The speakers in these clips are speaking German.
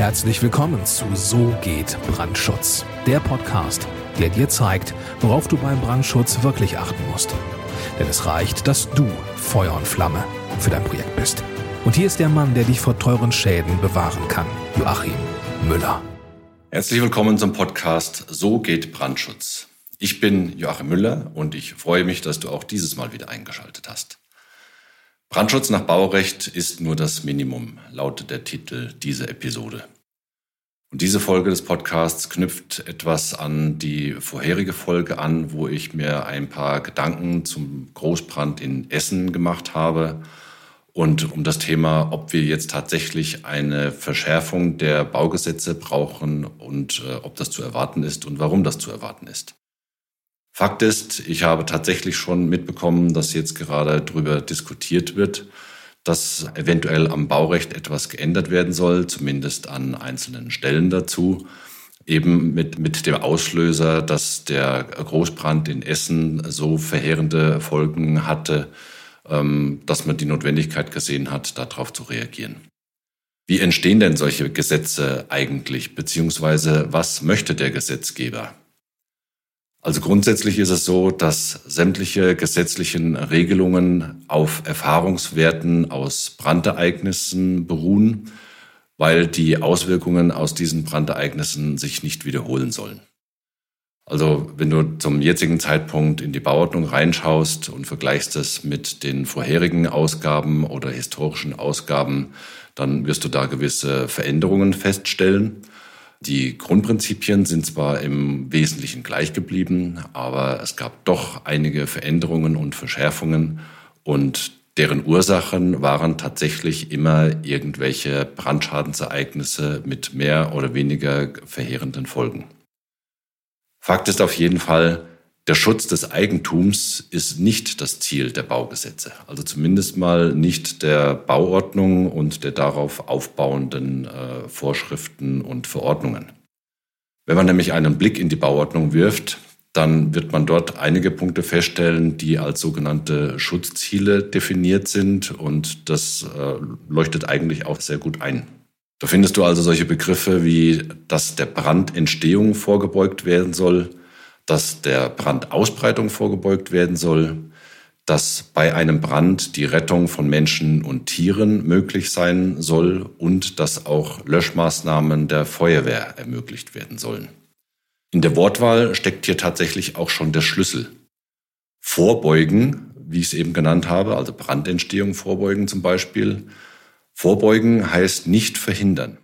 Herzlich willkommen zu So geht Brandschutz, der Podcast, der dir zeigt, worauf du beim Brandschutz wirklich achten musst. Denn es reicht, dass du Feuer und Flamme für dein Projekt bist. Und hier ist der Mann, der dich vor teuren Schäden bewahren kann, Joachim Müller. Herzlich willkommen zum Podcast So geht Brandschutz. Ich bin Joachim Müller und ich freue mich, dass du auch dieses Mal wieder eingeschaltet hast. Brandschutz nach Baurecht ist nur das Minimum, lautet der Titel dieser Episode. Und diese Folge des Podcasts knüpft etwas an die vorherige Folge an, wo ich mir ein paar Gedanken zum Großbrand in Essen gemacht habe und um das Thema, ob wir jetzt tatsächlich eine Verschärfung der Baugesetze brauchen und äh, ob das zu erwarten ist und warum das zu erwarten ist. Fakt ist, ich habe tatsächlich schon mitbekommen, dass jetzt gerade darüber diskutiert wird, dass eventuell am Baurecht etwas geändert werden soll, zumindest an einzelnen Stellen dazu. Eben mit, mit dem Auslöser, dass der Großbrand in Essen so verheerende Folgen hatte, ähm, dass man die Notwendigkeit gesehen hat, darauf zu reagieren. Wie entstehen denn solche Gesetze eigentlich, beziehungsweise was möchte der Gesetzgeber? Also grundsätzlich ist es so, dass sämtliche gesetzlichen Regelungen auf Erfahrungswerten aus Brandereignissen beruhen, weil die Auswirkungen aus diesen Brandereignissen sich nicht wiederholen sollen. Also wenn du zum jetzigen Zeitpunkt in die Bauordnung reinschaust und vergleichst es mit den vorherigen Ausgaben oder historischen Ausgaben, dann wirst du da gewisse Veränderungen feststellen. Die Grundprinzipien sind zwar im Wesentlichen gleich geblieben, aber es gab doch einige Veränderungen und Verschärfungen und deren Ursachen waren tatsächlich immer irgendwelche Brandschadensereignisse mit mehr oder weniger verheerenden Folgen. Fakt ist auf jeden Fall, der Schutz des Eigentums ist nicht das Ziel der Baugesetze, also zumindest mal nicht der Bauordnung und der darauf aufbauenden äh, Vorschriften und Verordnungen. Wenn man nämlich einen Blick in die Bauordnung wirft, dann wird man dort einige Punkte feststellen, die als sogenannte Schutzziele definiert sind und das äh, leuchtet eigentlich auch sehr gut ein. Da findest du also solche Begriffe wie, dass der Brandentstehung vorgebeugt werden soll, dass der Brandausbreitung vorgebeugt werden soll, dass bei einem Brand die Rettung von Menschen und Tieren möglich sein soll und dass auch Löschmaßnahmen der Feuerwehr ermöglicht werden sollen. In der Wortwahl steckt hier tatsächlich auch schon der Schlüssel. Vorbeugen, wie ich es eben genannt habe, also Brandentstehung vorbeugen zum Beispiel. Vorbeugen heißt nicht verhindern.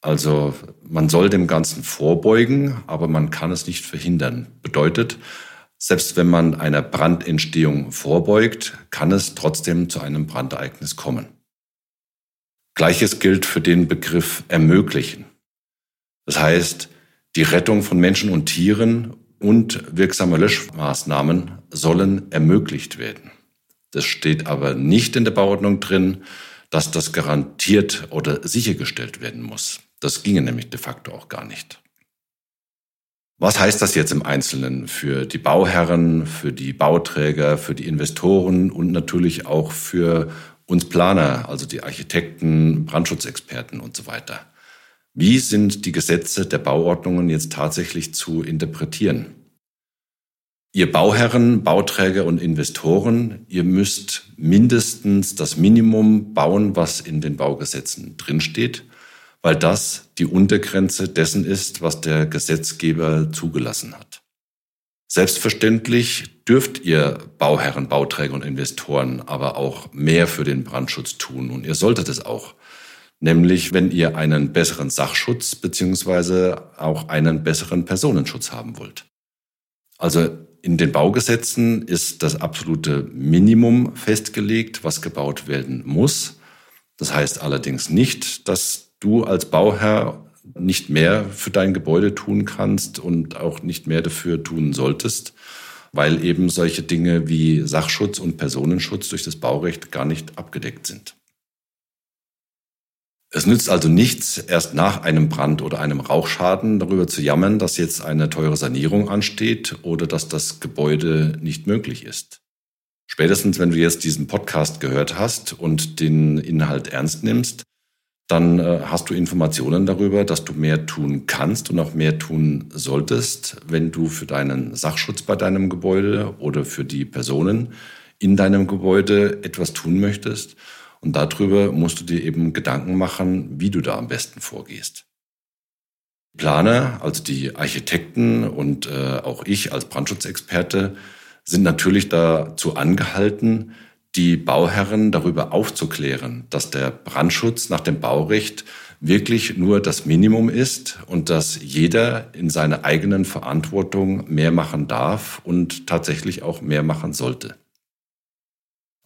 Also man soll dem Ganzen vorbeugen, aber man kann es nicht verhindern. Bedeutet, selbst wenn man einer Brandentstehung vorbeugt, kann es trotzdem zu einem Brandereignis kommen. Gleiches gilt für den Begriff ermöglichen. Das heißt, die Rettung von Menschen und Tieren und wirksame Löschmaßnahmen sollen ermöglicht werden. Das steht aber nicht in der Bauordnung drin, dass das garantiert oder sichergestellt werden muss. Das ginge nämlich de facto auch gar nicht. Was heißt das jetzt im Einzelnen für die Bauherren, für die Bauträger, für die Investoren und natürlich auch für uns Planer, also die Architekten, Brandschutzexperten und so weiter? Wie sind die Gesetze der Bauordnungen jetzt tatsächlich zu interpretieren? Ihr Bauherren, Bauträger und Investoren, ihr müsst mindestens das Minimum bauen, was in den Baugesetzen drinsteht weil das die Untergrenze dessen ist, was der Gesetzgeber zugelassen hat. Selbstverständlich dürft ihr Bauherren, Bauträger und Investoren aber auch mehr für den Brandschutz tun und ihr solltet es auch. Nämlich, wenn ihr einen besseren Sachschutz beziehungsweise auch einen besseren Personenschutz haben wollt. Also in den Baugesetzen ist das absolute Minimum festgelegt, was gebaut werden muss. Das heißt allerdings nicht, dass du als Bauherr nicht mehr für dein Gebäude tun kannst und auch nicht mehr dafür tun solltest, weil eben solche Dinge wie Sachschutz und Personenschutz durch das Baurecht gar nicht abgedeckt sind. Es nützt also nichts, erst nach einem Brand oder einem Rauchschaden darüber zu jammern, dass jetzt eine teure Sanierung ansteht oder dass das Gebäude nicht möglich ist. Spätestens, wenn du jetzt diesen Podcast gehört hast und den Inhalt ernst nimmst, dann äh, hast du Informationen darüber, dass du mehr tun kannst und auch mehr tun solltest, wenn du für deinen Sachschutz bei deinem Gebäude oder für die Personen in deinem Gebäude etwas tun möchtest. Und darüber musst du dir eben Gedanken machen, wie du da am besten vorgehst. Planer, also die Architekten und äh, auch ich als Brandschutzexperte sind natürlich dazu angehalten, die Bauherren darüber aufzuklären, dass der Brandschutz nach dem Baurecht wirklich nur das Minimum ist und dass jeder in seiner eigenen Verantwortung mehr machen darf und tatsächlich auch mehr machen sollte.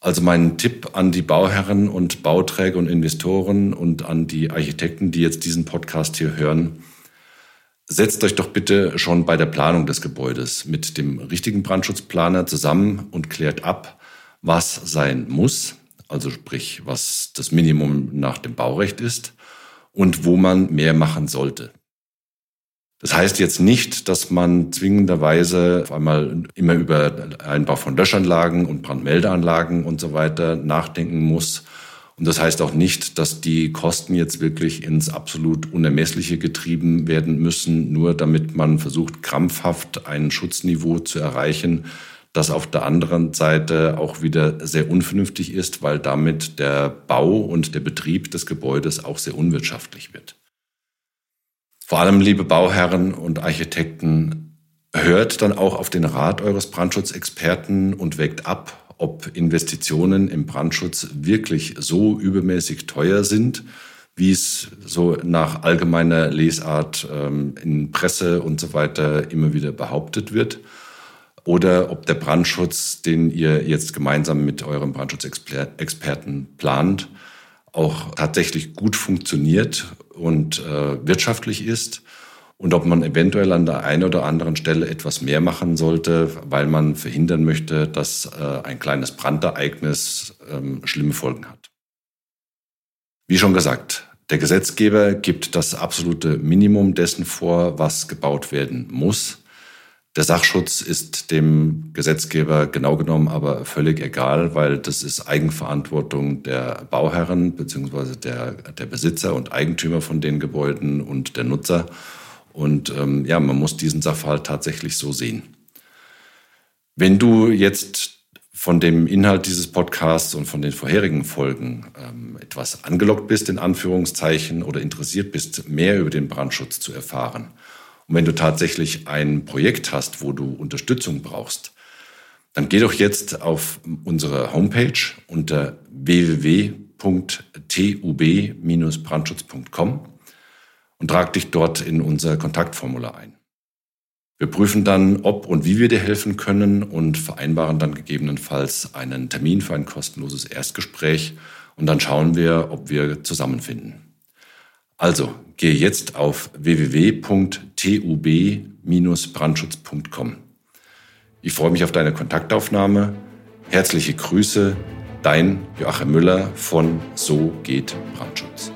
Also mein Tipp an die Bauherren und Bauträger und Investoren und an die Architekten, die jetzt diesen Podcast hier hören, setzt euch doch bitte schon bei der Planung des Gebäudes mit dem richtigen Brandschutzplaner zusammen und klärt ab, was sein muss, also sprich, was das Minimum nach dem Baurecht ist und wo man mehr machen sollte. Das heißt jetzt nicht, dass man zwingenderweise auf einmal immer über Einbau von Löschanlagen und Brandmeldeanlagen und so weiter nachdenken muss. Und das heißt auch nicht, dass die Kosten jetzt wirklich ins absolut Unermessliche getrieben werden müssen, nur damit man versucht, krampfhaft ein Schutzniveau zu erreichen, das auf der anderen Seite auch wieder sehr unvernünftig ist, weil damit der Bau und der Betrieb des Gebäudes auch sehr unwirtschaftlich wird. Vor allem, liebe Bauherren und Architekten, hört dann auch auf den Rat eures Brandschutzexperten und wägt ab, ob Investitionen im Brandschutz wirklich so übermäßig teuer sind, wie es so nach allgemeiner Lesart ähm, in Presse und so weiter immer wieder behauptet wird oder ob der Brandschutz, den ihr jetzt gemeinsam mit eurem Brandschutzexperten plant, auch tatsächlich gut funktioniert und äh, wirtschaftlich ist und ob man eventuell an der einen oder anderen Stelle etwas mehr machen sollte, weil man verhindern möchte, dass äh, ein kleines Brandereignis ähm, schlimme Folgen hat. Wie schon gesagt, der Gesetzgeber gibt das absolute Minimum dessen vor, was gebaut werden muss. Der Sachschutz ist dem Gesetzgeber genau genommen aber völlig egal, weil das ist Eigenverantwortung der Bauherren beziehungsweise der, der Besitzer und Eigentümer von den Gebäuden und der Nutzer. Und ähm, ja, man muss diesen Sachverhalt tatsächlich so sehen. Wenn du jetzt von dem Inhalt dieses Podcasts und von den vorherigen Folgen ähm, etwas angelockt bist, in Anführungszeichen, oder interessiert bist, mehr über den Brandschutz zu erfahren, und wenn du tatsächlich ein Projekt hast, wo du Unterstützung brauchst, dann geh doch jetzt auf unsere Homepage unter www.tub-brandschutz.com und trag dich dort in unser Kontaktformular ein. Wir prüfen dann, ob und wie wir dir helfen können und vereinbaren dann gegebenenfalls einen Termin für ein kostenloses Erstgespräch und dann schauen wir, ob wir zusammenfinden. Also gehe jetzt auf www.tub-brandschutz.com. Ich freue mich auf deine Kontaktaufnahme. Herzliche Grüße, dein Joachim Müller von So geht Brandschutz.